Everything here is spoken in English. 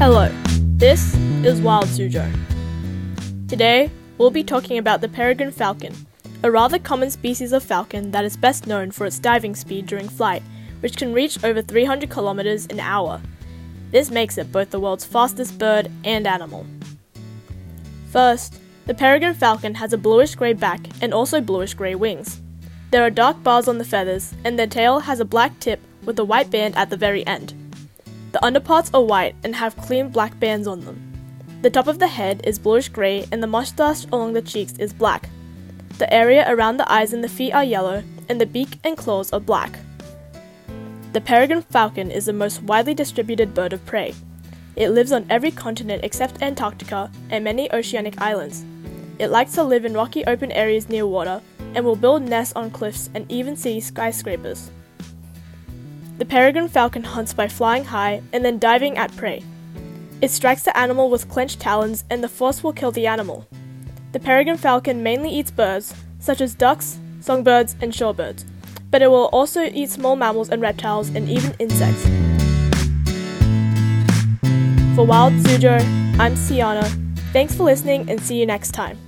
Hello, this is Wild Suzhou. Today, we'll be talking about the peregrine falcon, a rather common species of falcon that is best known for its diving speed during flight, which can reach over 300 kilometers an hour. This makes it both the world's fastest bird and animal. First, the peregrine falcon has a bluish grey back and also bluish grey wings. There are dark bars on the feathers, and their tail has a black tip with a white band at the very end. The underparts are white and have clean black bands on them. The top of the head is bluish grey and the mustache along the cheeks is black. The area around the eyes and the feet are yellow, and the beak and claws are black. The peregrine falcon is the most widely distributed bird of prey. It lives on every continent except Antarctica and many oceanic islands. It likes to live in rocky open areas near water and will build nests on cliffs and even see skyscrapers. The peregrine falcon hunts by flying high and then diving at prey. It strikes the animal with clenched talons and the force will kill the animal. The peregrine falcon mainly eats birds, such as ducks, songbirds, and shorebirds, but it will also eat small mammals and reptiles and even insects. For Wild Suzhou, I'm Ciana. Thanks for listening and see you next time.